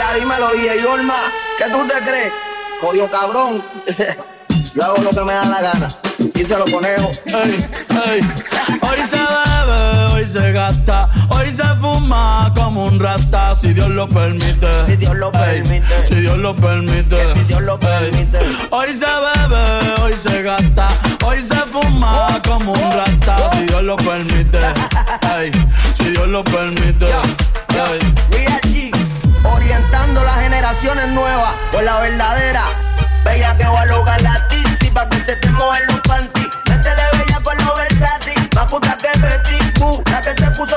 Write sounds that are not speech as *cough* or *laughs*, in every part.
Ahora dímelo, DJ Olma, ¿qué tú te crees? Jodido cabrón. *laughs* Yo hago lo que me da la gana. Y se lo conejo. Hoy se bebe, hoy se gasta, hoy se fuma como un rata, si Dios lo permite. Si Dios lo permite. Si Dios lo permite. si Dios lo permite. Hoy se bebe, hoy se gasta, hoy se fuma como un rata, si Dios lo permite. Si Dios lo permite. Ey. Orientando las generaciones nuevas por la verdadera. Bella que va a lograr la tizi pa' que se te mojen los panty. Métele bella con los versátil, más puta que Betty La que se puso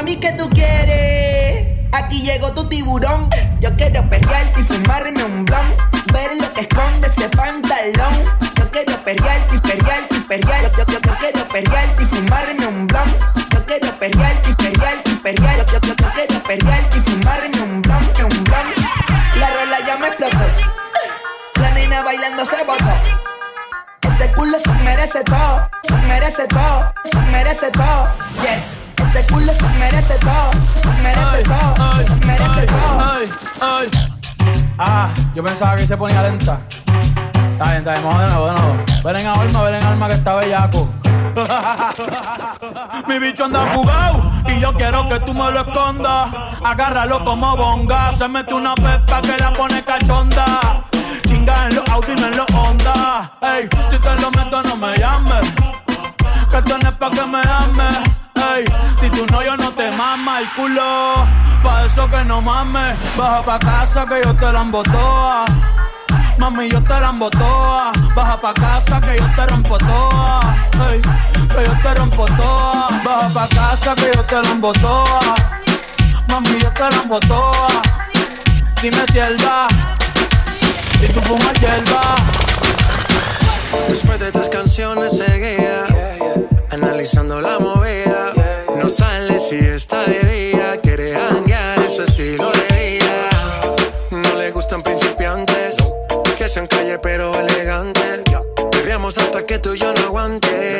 Mami, ¿qué tú quieres? Aquí llegó tu tiburón. Yo quiero perrearte y fumarme un blon. Ver lo que esconde ese pantalón. Yo quiero perrearte y perrearte y perrear. Yo, yo, yo, yo quiero perrearte y fumarme un blon. Yo quiero perrearte y perrearte y perrear. Yo, yo, yo, quiero perrearte y fumarme un blon, un blon. La rola ya me explotó. La nena bailando se botó. Ese culo se merece todo, se merece todo, se merece todo. Yes. Ese culo se merece todo, se merece todo, se merece todo. Ah, yo pensaba que se ponía lenta. Está bien, está bien, vamos de nuevo, de nuevo. Ven en alma, ven en alma que está bellaco. *laughs* Mi bicho anda fugado y yo quiero que tú me lo escondas. Agárralo como bonga. Se mete una pepa que la pone cachonda. Chinga en los Audi, no en los Honda. Ey, si te lo meto, no me llames. Que esto no es pa' que me ames. Si tú no, yo no te mama el culo. Pa' eso que no mames. Baja pa' casa que yo te la embotoa. Mami, yo te la toa. Baja pa' casa que yo te rompo toa. Que yo te rompo toa. Baja pa' casa que yo te la toa. Mami, yo te la toa. Dime si él va. Si tú fumas hierba. Después de tres canciones seguía, analizando la movida. No sale si está de día, quiere hanguear en su estilo de vida. No le gustan principiantes, que sean calle pero elegantes. Perreamos hasta que tú y yo no aguante.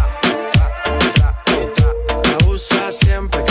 Siempre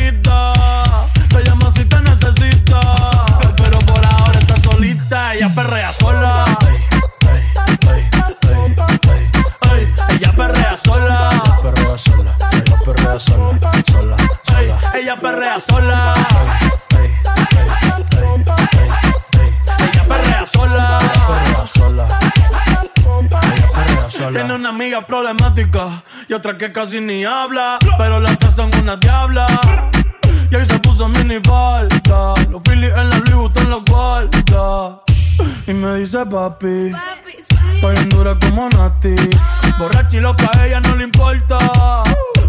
Sola, sola, sola. ella perrea sola. Ella perrea sola. Perrea sola. Ella perrea sola. Tiene una amiga problemática y otra que casi ni habla. Pero las tres son una diabla. Y ahí se puso mini falta. Los Phillies en la Louis Vuitton los guarda. Y me dice papi. Estoy en dura como Nati. Borracha y loca, a ella no le importa.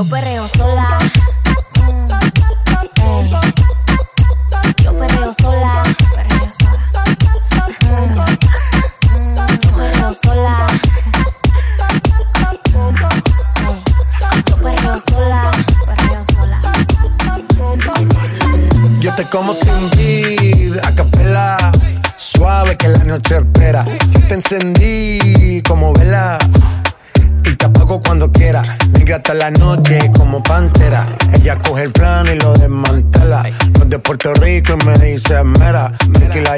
Yo perreo sola. Mm, ey. Yo perreo sola. Perreo sola. Mm, mm, yo perreo sola. Ey. Yo perreo sola. Perreo sola. Yo te como sin vid, a capela. Suave que la noche espera. Yo te encendí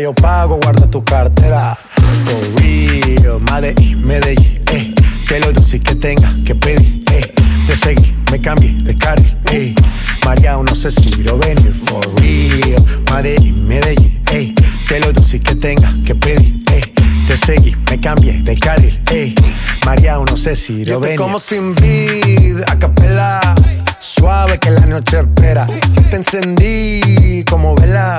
yo pago, guarda tu cartera. For real, Medellín, Medellín, eh. Que lo dulce que tenga que pedir, eh. Te seguí, me cambié de carril, eh. María, no sé si quiero venir. For real, Medellín, Medellín, eh. Que lo dulce que tenga que pedir, eh. Te seguí, me cambié de carril, eh. María, no sé si quiero venir. como sin vid, a capela. Suave que la noche espera. Yo te encendí como vela.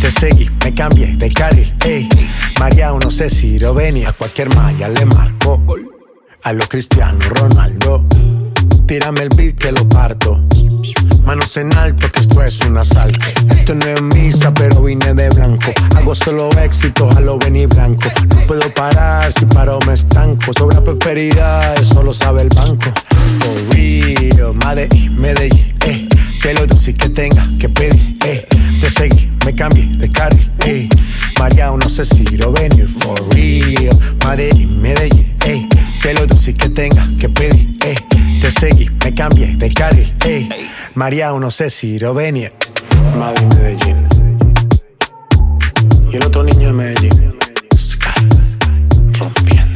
Te seguí, me cambié de carril, ey. Mariano, no sé si Rovenia, cualquier malla le marco. A lo Cristiano Ronaldo. Tírame el beat que lo parto. Manos en alto, que esto es un asalto. Esto no es misa, pero vine de blanco. Hago solo éxito, a lo venir blanco. No puedo parar, si paro me estanco. Sobra prosperidad, eso lo sabe el banco. For real, Madrid, Medellín, eh. Te lo doy que tenga que pedir, eh te seguí, me cambié de carril, ey. María, no sé si lo venir for real. Medellín, Medellín, ey. Te lo dulce que tenga que pedir, ey. Te seguí, me cambié de carril, ey. María, no sé si lo venir. Madre Medellín. Y el otro niño de Medellín. Sky, rompiendo.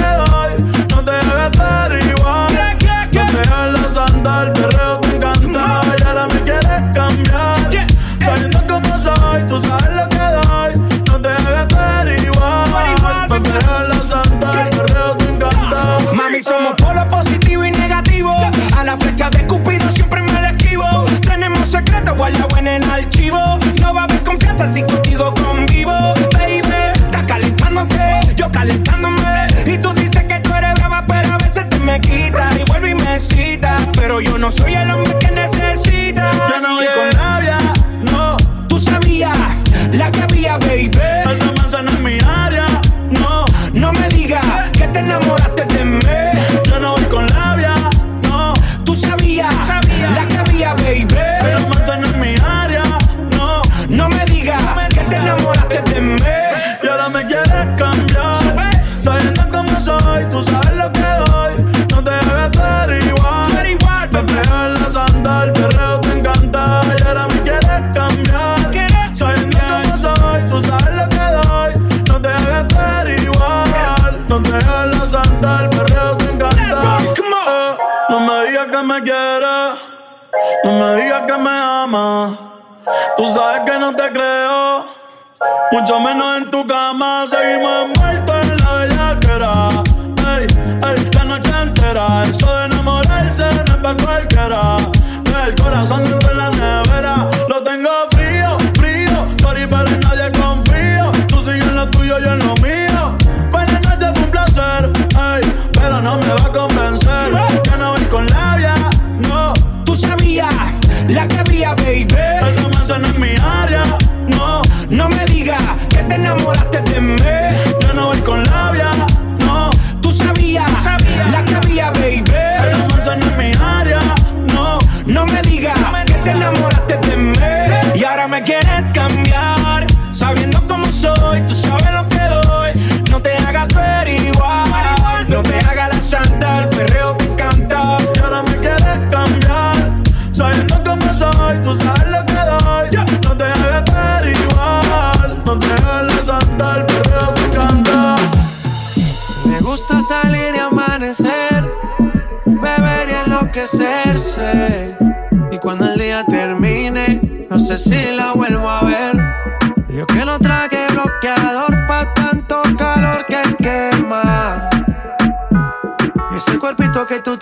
somos polo positivo y no.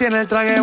tiene el traje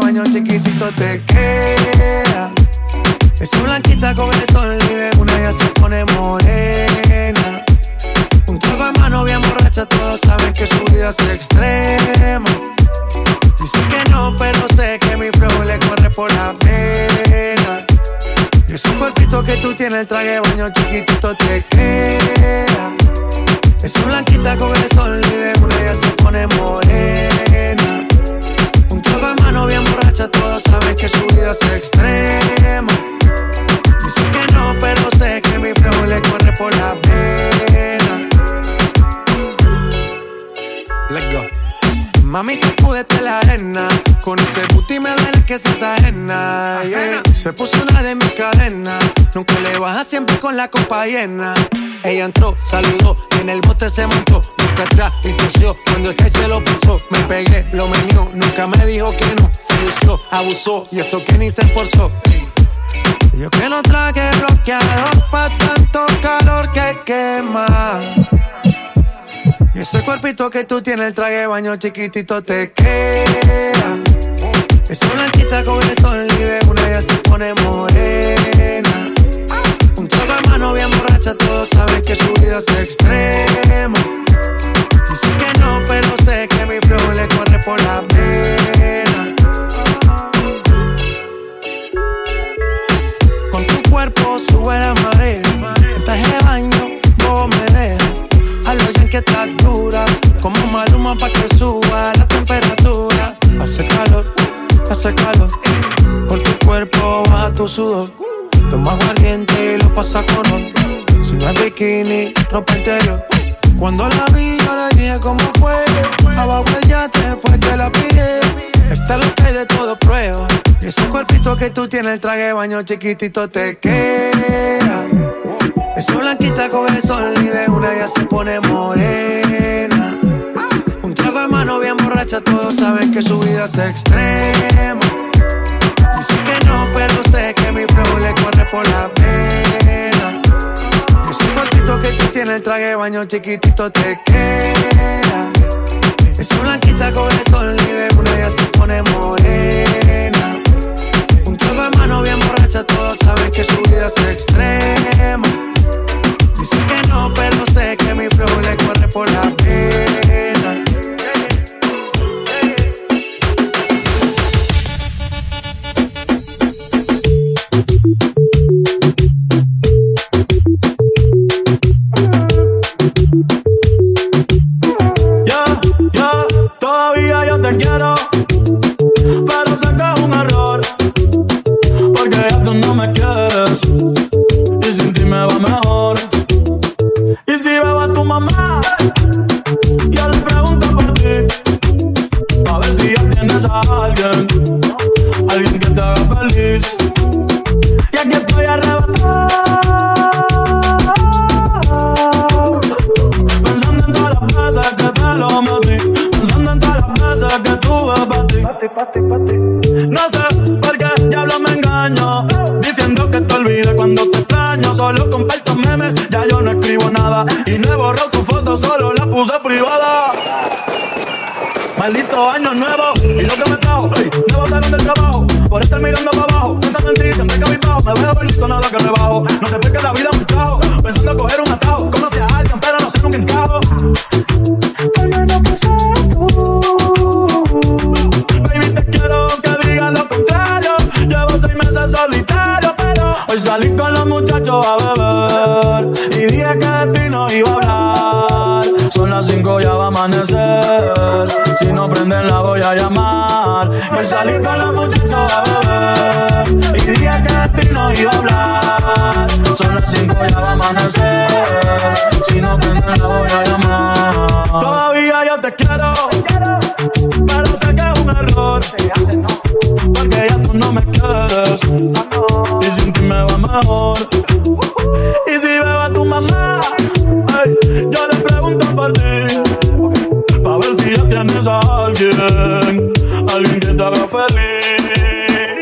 llena. Ella entró, saludó y en el bote se montó. Nunca atrás y tosió. Cuando el que se lo pasó, me pegué, lo menió. Nunca me dijo que no. Se usó, abusó y eso que ni se esforzó. Yo que no traje bloqueador pa' tanto calor que quema. Y ese cuerpito que tú tienes, el traje de baño chiquitito te queda. Esa blanquita con el sol y de una ya se pone morena. Un trago de mano bien borracha, todos saben que su vida es extremo. Dicen que no, pero sé que mi flow le corre por la pena. Con tu cuerpo sube la marea. Estás de baño, vos me dejas. A lo que estás dura. Como maluma pa' que suba la temperatura. Hace calor hace calor. Por tu cuerpo baja tu sudor. Toma aguardiente y lo pasa con oro. Si no es bikini, ropa interior. Cuando la vi, yo le dije cómo fue. Abajo el yate fue que la pide. Está lo que hay de todo prueba. ese cuerpito que tú tienes, el traje de baño chiquitito te queda. Esa blanquita con el sol y de una ya se pone morena mano bien borracha, todos saben que su vida es extrema. Que no, pero sé que mi flow le corre por la pena. Ese cortito que tú tienes, el traje de baño chiquitito te queda. Esa blanquita con el sol y de una ya se pone morena. Un trago de mano bien borracha, todos saben que su vida es extrema. la voy a llamar. Hoy salí con los muchachos a beber. Y dije que a ti no iba a hablar. Son las cinco ya va a amanecer. Si no prende la voy a llamar. Todavía yo te quiero. Pero sé que es un error. Porque ya tú no me quieres. Y sin ti me va mejor. alguien, alguien que te haga feliz.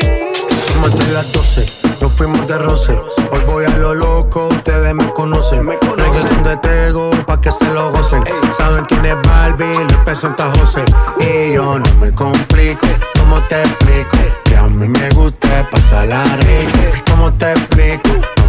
Somos las 12, nos fuimos de roce. Hoy voy a lo loco, ustedes me conocen. Me conocen de Tego, pa' que se lo gocen. Ey. Saben quién es Barbie, le presenta José. Y yo no me complico, ¿cómo te explico? Que a mí me gusta pasar la rica. ¿Cómo te explico?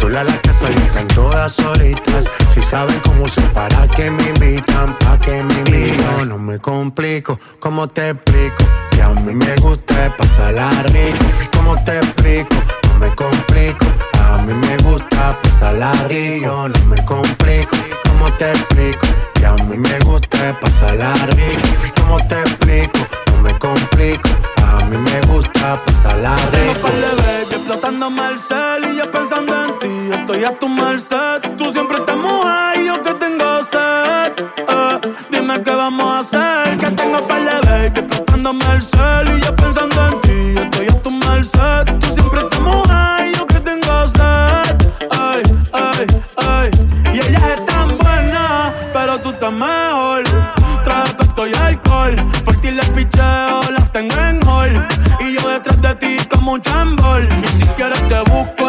Sola la casa y están todas solitas. Si saben cómo se para que me invitan, pa' que me invitan. No me complico, ¿cómo te explico? Que a mí me gusta pasarla rico. ¿Cómo te explico? No me complico. A mí me gusta pasarla rico. No me complico, ¿cómo te explico? Que a mí me gusta pasarla rico. ¿Cómo te explico? Me complico. A mí me gusta pasarla Tengo rico. par de baby explotándome el cel y yo pensando en ti, estoy a tu merced. Tú siempre estás mujer y yo que tengo sed. Como un chambol. Y si quieres te busco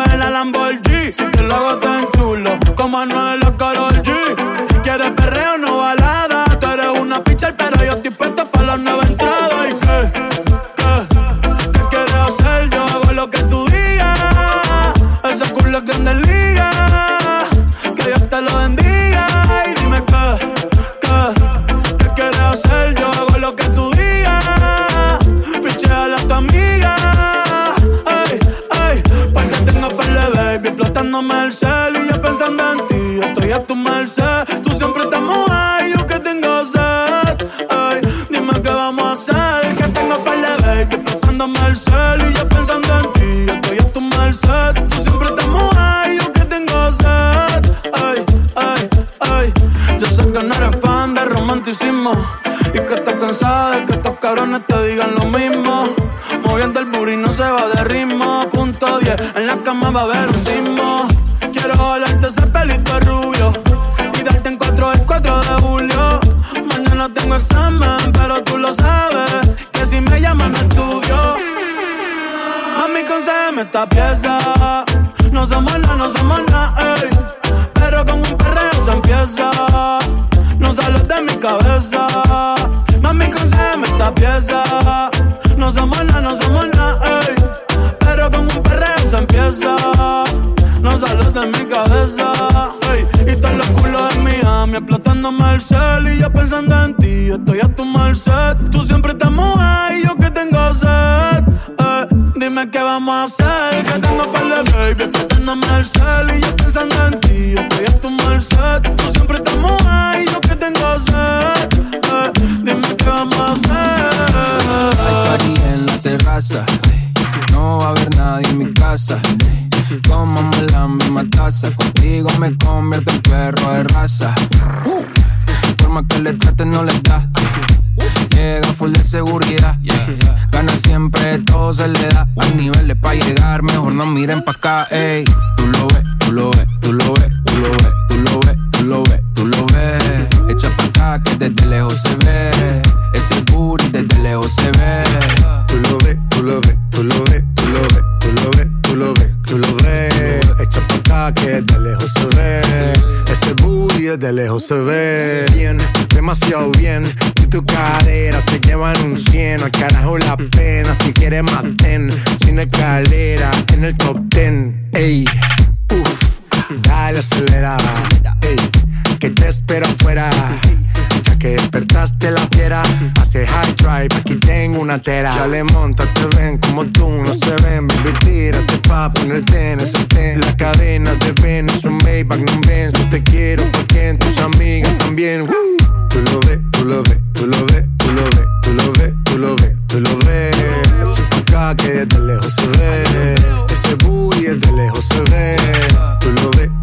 me convierto en perro de raza. Por más que le trate, no le da. Llega full de seguridad. Gana siempre, todo se le da. Hay niveles para llegar, mejor no miren pa' acá, ey. Se ve. Bien, demasiado bien. Y tu cadera se llevan un cien. Al carajo la pena. Si quieres maten. Sin escalera en el top ten. Ey, uff, dale acelera. Ey, que te espero afuera. Ya que despertaste la fiera, hace high drive, aquí tengo una tera. Ya le monta, te ven como tú, no se ven, baby, tírate pa' ponerte en ese ten. La cadena de ven, es un Maybach, no ven, yo te quiero porque tus amigas también. Tú lo ves, tú lo ves, tú lo ves, tú lo ves, tú lo ves, tú lo ves, tú lo ves. Echa acá que desde lejos se ve, ese booty desde lejos se ve. Tú lo ves,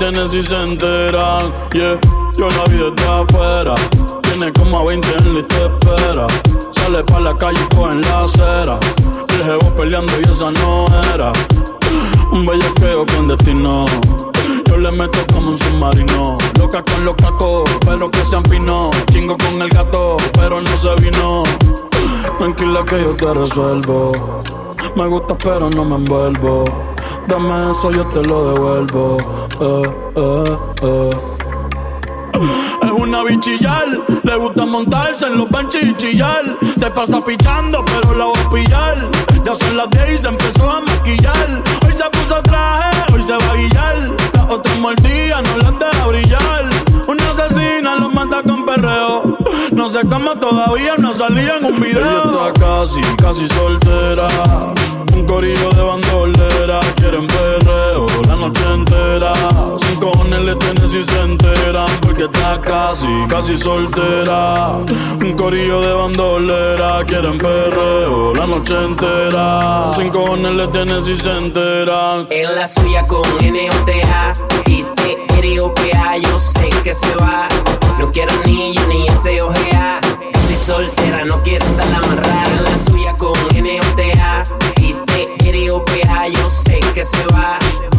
tienen si se enteran. Yeah, yo la vi desde afuera. Tiene como a 20 en lista espera. Sale pa' la calle y coge en la acera. El jevo peleando y esa no era. Un bellaqueo con destino. Yo le meto como un submarino. Loca con los cacos, pero que se empinó. Chingo con el gato, pero no se vino. Tranquila que yo te resuelvo. Me gusta, pero no me envuelvo. Dame eso, yo te lo devuelvo. Eh, eh, eh. Es una bichillar, le gusta montarse en los benches chillar. Se pasa pichando, pero la voy a pillar. Ya son las 10 y se empezó a maquillar. Hoy se puso traje, hoy se va a guillar. Las otras mordidas no las deja brillar. Sé cómo todavía no salía en un video. Ella está casi, casi soltera. Un corillo de bandolera. Quieren la noche entera. Sin cojones le tienen si se enteran. Porque está casi, casi soltera. Un corillo de bandolera. Quieren perreo la noche entera. Sin cojones le tienen si se enteran. En la suya con N-O-T-A y T-R-O-P-A Yo sé que se va No quiero anillo ni ese ojea Casi soltera, no quiere estar amarrada En la suya con Yo sé que se va.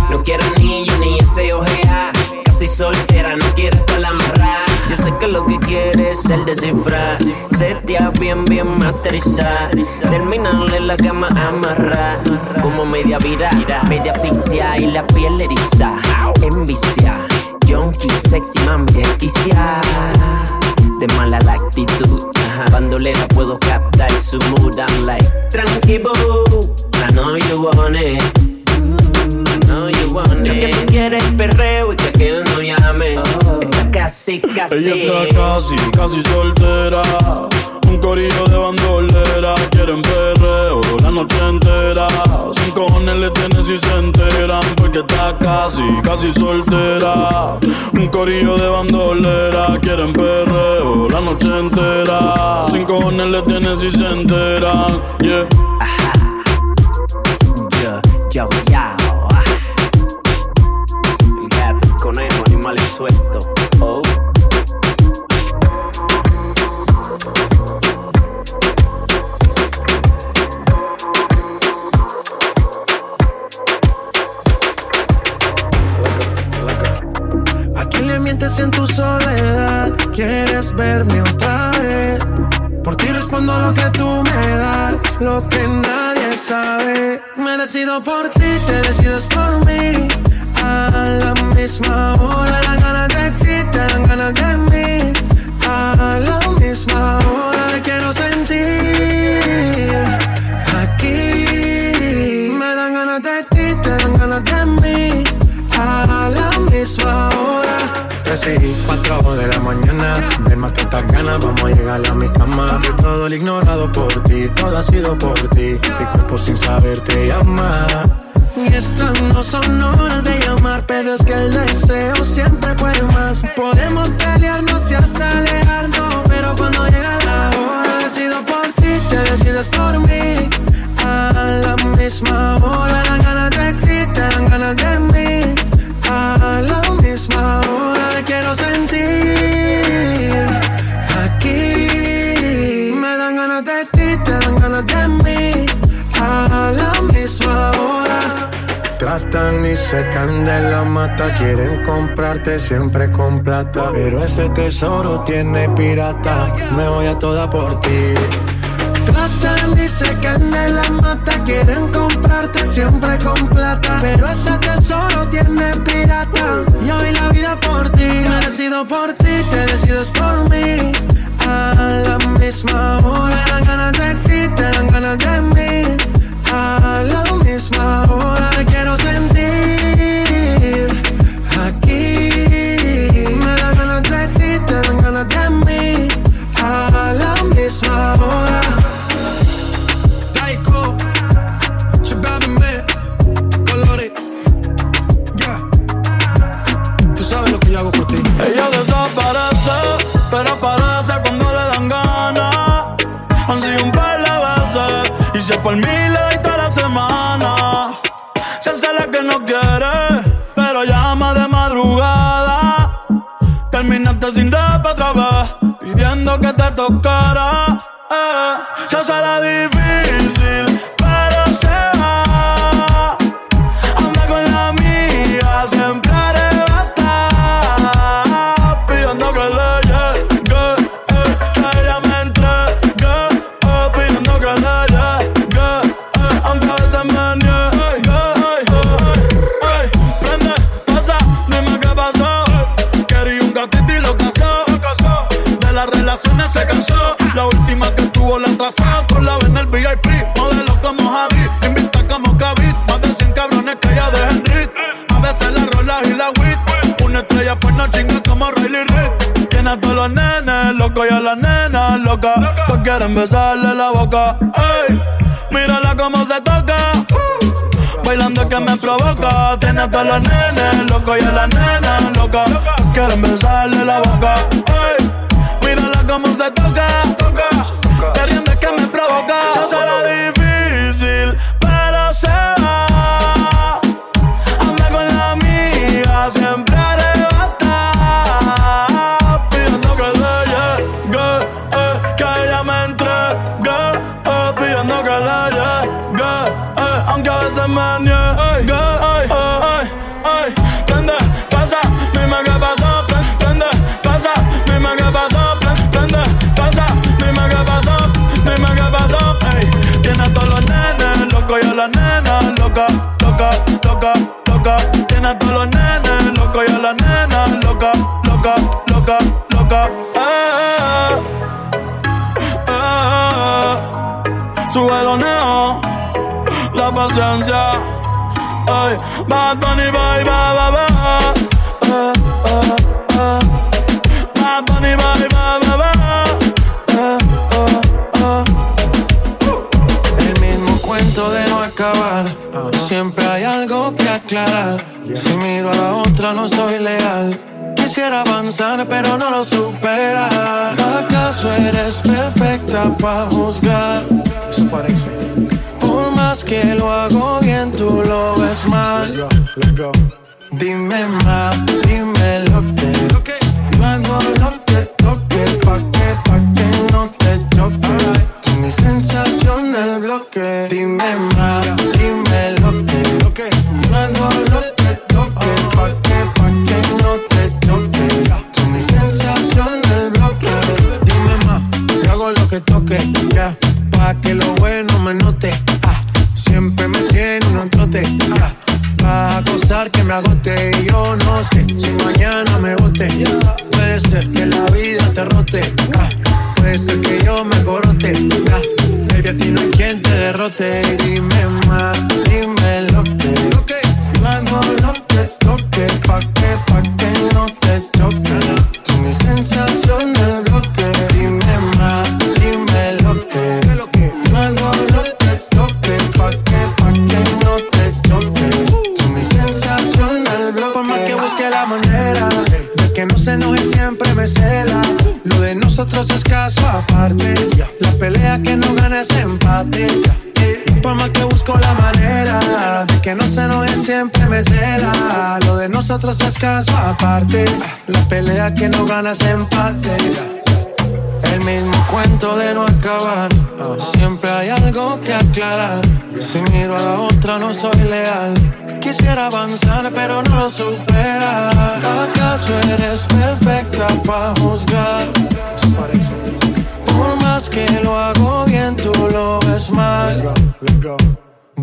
No quiero anillo ni ese ojea Casi soltera, no quiere estar amarrada. Yo sé que lo que quiere es el descifrar. Setea bien, bien masterizar Terminarle la cama amarrar Como media vira, media asfixia Y la piel eriza, envicia Junkie, sexy, mami, desquicia De mala la actitud. Ajá. Bandolera puedo captar su mood I'm like, tranqui boo I know you want it. Know you want Lo que tú quieres es perreo y que aquel no llame. Está casi, casi. Ella está casi, casi soltera. Un corillo de bandolera. Quieren perreo la noche entera. Sin cojones le tienen si se enteran. Porque está casi, casi soltera. Un corillo de bandolera. Quieren perreo la noche entera. Sin cojones le tienen si se enteran. Yeah. Mientes en tu soledad? ¿Quieres verme otra vez? Por ti respondo lo que tú me das, lo que nadie sabe. Me decido por ti, te decides por mí. A la misma hora, dan ganas de ti, te dan ganas de mí. A la misma hora, te quiero sentir. Aquí 3 y 4 de la mañana. Ven, mata estas ganas, vamos a llegar a mi cama. De todo el ignorado por ti, todo ha sido por ti. Mi cuerpo sin saber te llama. Y estas no son horas de llamar, pero es que el deseo siempre puede más. Podemos pelearnos y hasta alejarnos, pero cuando llega la hora, decido por ti, te decides por mí. A la misma hora, dan ganas de ti, te dan ganas de mí. secan de la mata, quieren comprarte siempre con plata. Pero ese tesoro tiene pirata, me voy a toda por ti. Tratan de secan de la mata, quieren comprarte siempre con plata. Pero ese tesoro tiene pirata, yo vi la vida por ti. Me decido por ti, te decides por mí. A la misma hora, me dan ganas de ti, te dan ganas de mí. los nenes locos y a las nenas locas. Pues quieren besarle la boca. Ey, mírala cómo se toca. Bailando que me provoca. Tiene a todos los nenes locos y a las nenas locas. Pues quieren besarle la boca. Ey, mírala cómo se toca. Queriendo que me provoca. Yo se la inocencia. Bad Bunny, bye, bye, bye, bye. El mismo cuento de no acabar. Siempre hay algo que aclarar. Si miro a la otra, no soy leal. Quisiera avanzar, pero no lo supera. ¿Acaso eres perfecta para juzgar? Eso parece que lo hago bien, tú lo ves mal. Go, go. Dime más, dime lo que yo hago lo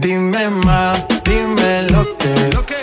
Dime más, dime lo que, lo que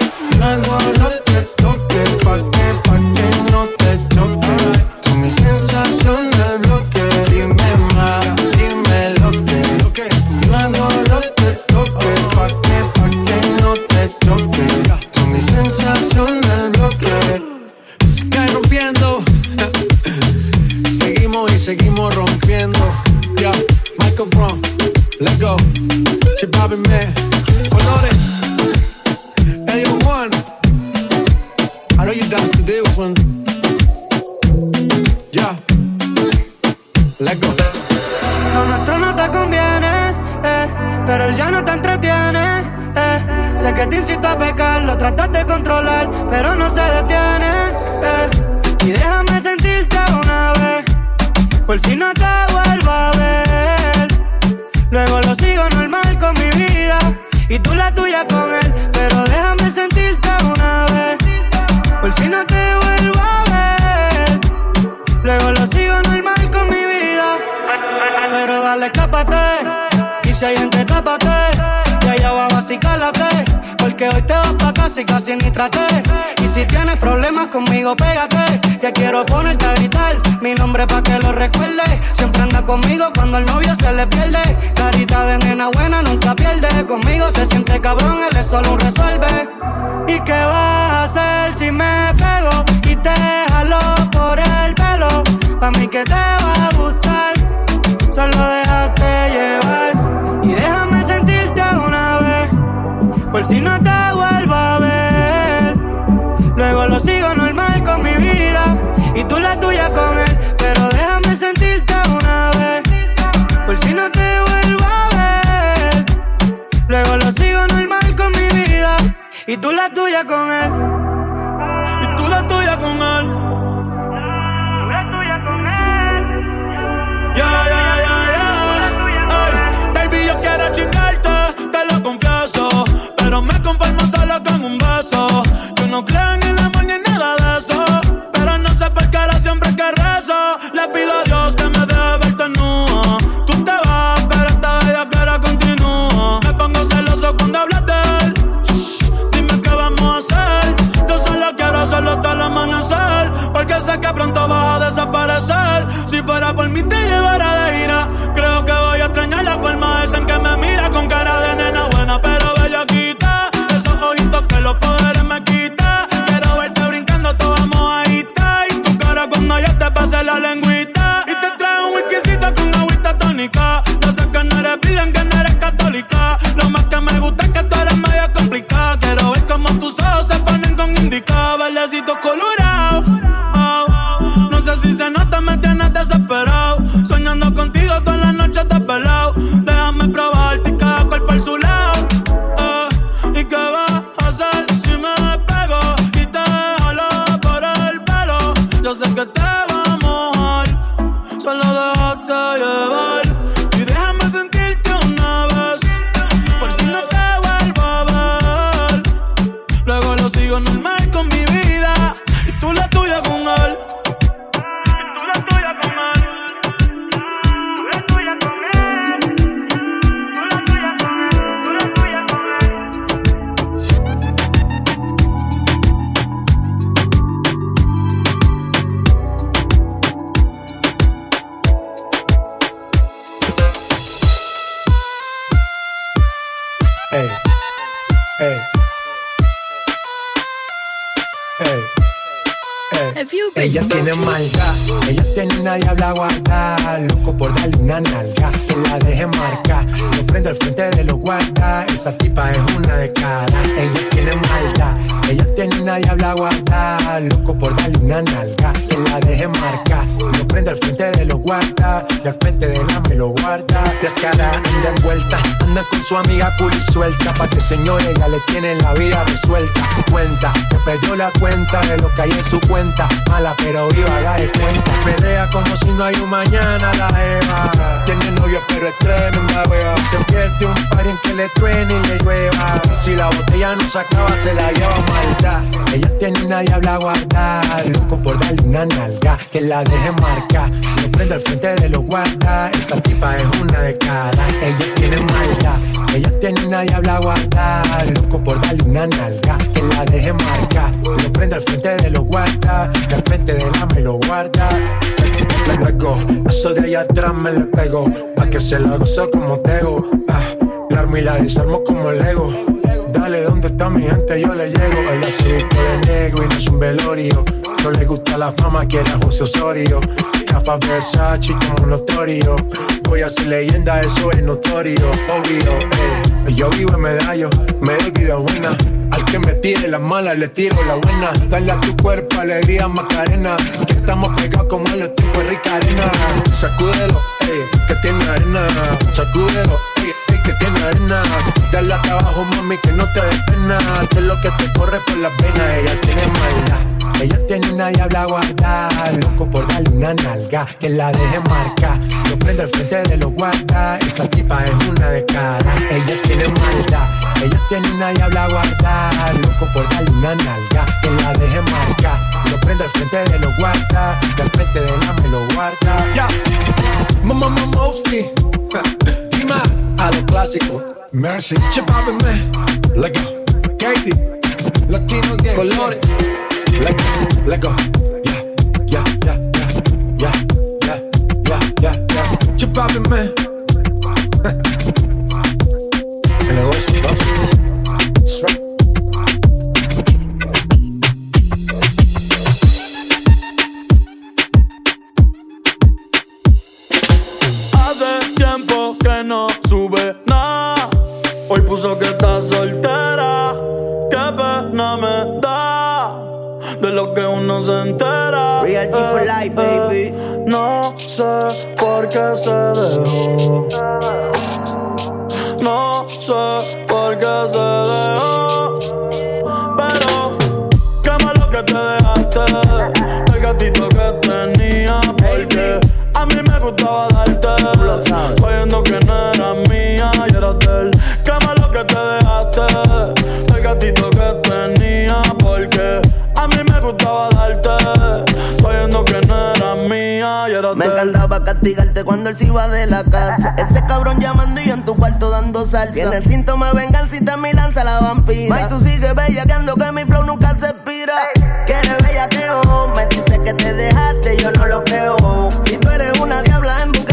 tuya con él. una diabla guarda, loco por darle una nalga, que la deje marcar. Lo prendo al frente de los guarda, esa tipa es una de cara. Ella tiene maldad, ella tiene una diabla guarda, loco por darle una nalga, que la deje marcar prende al frente de los guarda Y al frente de la me lo guarda. Descara, anda en vuelta Anda con su amiga cool y suelta. Pa' que señores ya le tienen la vida resuelta. Su Cuenta, que perdió la cuenta De lo que hay en su cuenta. Mala pero viva, la de cuenta. Pelea como si no hay un mañana la Eva. Tiene novio pero es tremenda wea Se pierde un par en que le truene y le llueva. Si la botella no se acaba se la lleva maldad Ella tiene una diabla guardada. Loco por darle una nalga Que la deje marcar. Lo prende al frente de los guardas. Esa tipa es una de cada. Ella tiene maldad. Ella tiene una diabla guardar. Loco por darle una nalga que la deje marcar. Lo prende al frente de los guardas. Al frente de la me lo guarda. Le pegó, eso de allá atrás me le pegó. Pa' que se la gozo como tego. Ah, la armo y la desarmo como Lego. Dale, ¿dónde está mi gente? Yo le llego. Ella se viste de negro y no es un velorio. No le gusta la fama, quiere a José Osorio. Rafa Versace como notorio. Voy a ser leyenda, eso es notorio, obvio. Eh. Yo vivo en medallo, me doy vida buena. Al que me tire la mala, le tiro la buena. Dale a tu cuerpo alegría, Macarena. Que estamos pegados como los tipos de rica arena. Sacúdelo, eh, que tiene arena. Sacúdelo, Dale hasta mami, que no te des pena. Es lo que te corre por las venas. Ella tiene maldad. Ella tiene una diabla guardada. Loco por darle una nalga que la deje marcar. Lo prende al frente de los guardas. Esa tipa es una de cara. Ella tiene maldad. Ella tiene una diabla guardada. Loco por darle una nalga que la deje marcar. Lo prende al frente de los guardas. Al frente de la me lo guarda. Ya, mamá, mamá, Mowski. al clásico. Mercy. Chepápenme. Let go. Katie. Latino game. Colores. Let go. Let go. Yeah, yeah, yeah, yeah, yeah, yeah, yeah, yeah. Chepápenme. El negocio. Puso que está soltera. Qué pena me da de lo que uno se entera. Real G for Eh, life, eh, baby. No sé por qué se dejó. No sé por qué se dejó. Pero qué malo que te dejaste. El gatito que tenía. Porque a mí me gustaba Me encantaba castigarte cuando él se iba de la casa. *laughs* Ese cabrón llamando y yo en tu cuarto dando salsa. Tiene síntomas de venganza y te me lanza la vampira. Y tú sigues bellaqueando que mi flow nunca se expira. Quieres bellaqueo, me dice que te dejaste, yo no lo creo. Si tú eres una diabla en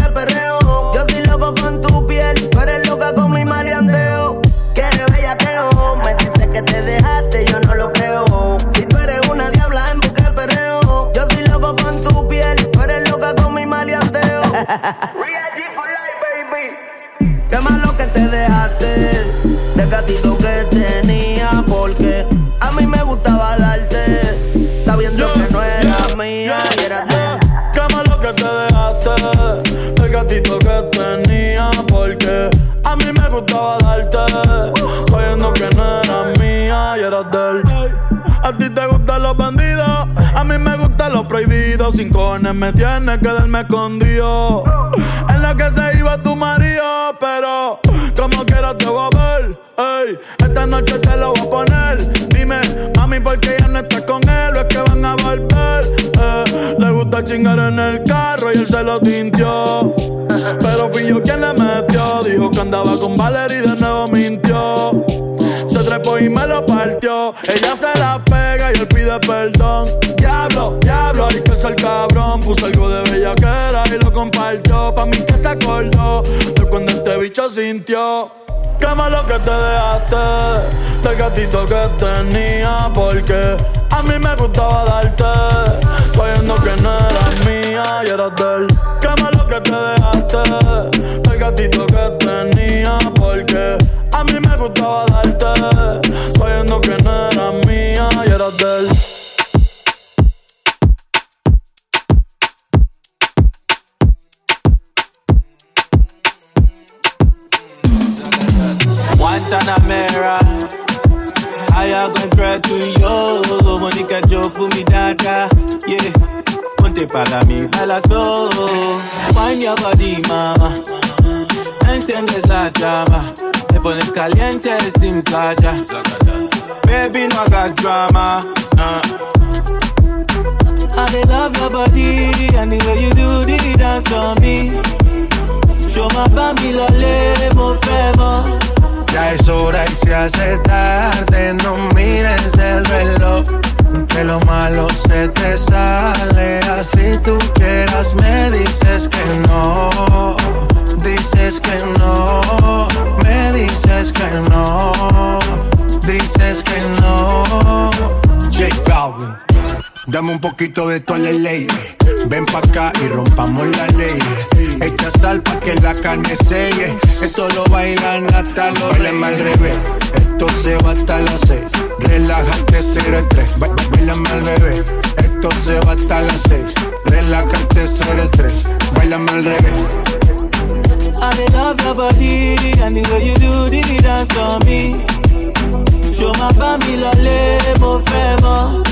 gustaba darte. Sabiendo que no era mía y eras de A ti te gustan los bandidos A mí me gustan los prohibidos. Sin cojones me tienes que darme escondido. En la que se iba tu marido Pero como quiera te voy a ver Ey, esta noche te lo voy a poner. Dime, mami, ¿por qué ya no estás con él? ¿O es que van a volver? Le gusta chingar en el carro y él se lo tintió. Pero fui yo quien le metió. Dijo que andaba con Valerie y de nuevo mintió. Se trepó y me lo partió. Ella se la pega y él pide perdón. Diablo, diablo, hay que ser cabrón. Puso algo de bellaquera y lo compartió. Pa' mí que se acordó de cuando este bicho sintió. Qué malo que te dejaste del gatito que tenía. Porque a mí me gustaba darte, sabiendo que no eras mía y eras de él. Qué malo que te dejaste del gatito que tenía. Porque a mí me gustaba darte, sabiendo que no eras mía y eras de él. Guantanamera, I am going to pray to yo fumi dada, yeah. Ponte para mí, baila slow. Wine your body, mama. Enciendes la llama. Te pones caliente sin playa. Baby, no hagas drama. Uh. I dey love your body and the way you do the dance for me. Show my bambi lole, mo fẹ́ mọ̀. Ya es hora y se hace tarde, no mires el reloj. Que lo malo se te sale, así tú quieras me dices que no, dices que no, me dices que no, dices que no. J Balvin, dame un poquito de tu ley. Ven pa' acá y rompamos la ley. Echa sal pa' que la carne selle. Esto lo bailan hasta los Bailame al revés. Esto se va hasta las seis. Relájate, cero el tres. Ba- ba- Bailame al revés. Esto se va hasta las seis. Relájate, cero el tres. Bailame al revés. I love your body and the way you do the dance for me. Show my lole, mo fẹ́ mọ̀.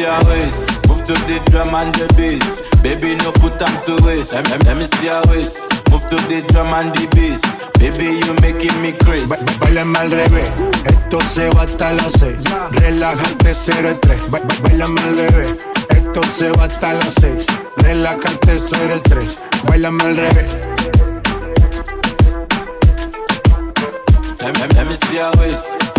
Your waist. Move to the drum and the bass. Baby, no put time to waste. Let, let- let me see your waist. Move to the drum and the bass. Baby, you making me crazy. Ba- Bailame al revés, esto se va hasta las seis. Relájate, cero el tres. Ba- ba- Bailame al revés, esto se va hasta las seis. Relájate, cero el tres. Bailame al revés. Let, let- let me see your waist.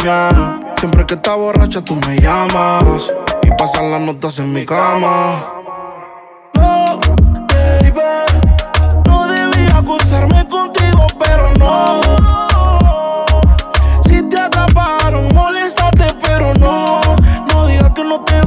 Siempre que estás borracha tú me llamas. Y pasan las notas en mi cama. No, baby. No debía acostarme contigo, pero no. Si te atraparon, moléstate, pero no. No digas que no te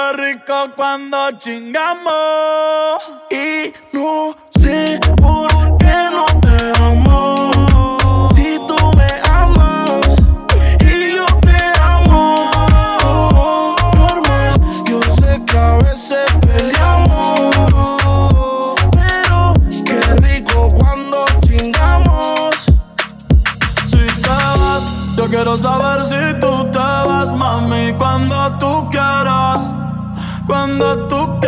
qué rico cuando chingamos. Y no sé por qué no te amo. Si tú me amas y yo te amo. Normal, yo sé que a veces peleamos. Pero qué rico cuando chingamos. Si te vas, yo quiero saber si tú te vas, mami, cuando tú quieras, cuando tú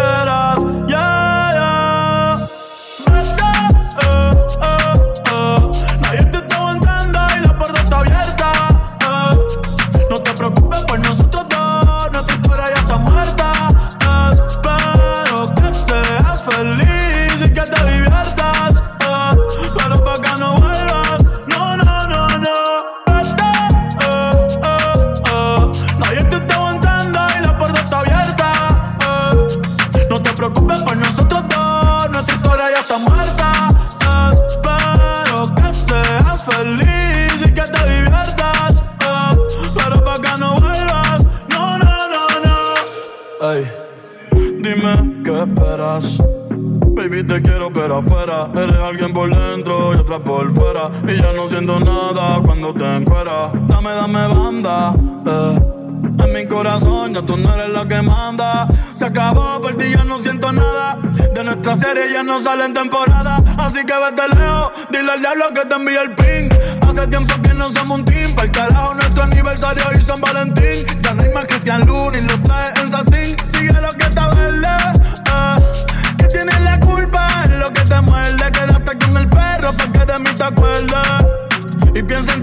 corazón tú no eres la que manda. Se acabó, ti ya no siento nada. De nuestra serie ya no sale en temporada. Así que vete lejos, dile al diablo que te envíe el ping. Hace tiempo que no somos un team Para el carajo nuestro aniversario y San Valentín. Ya no hay más Cristian Luna y lo trae en satín. Sigue lo que está verde, eh. Tienes la culpa en lo que te muerde. Quédate con el perro para que de mí te acuerdes. Y piensa en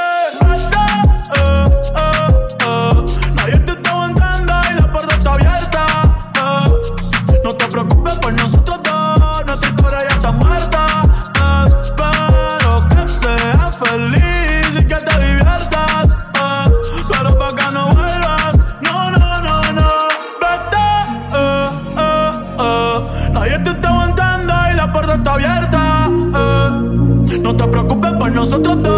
Nosotros dos,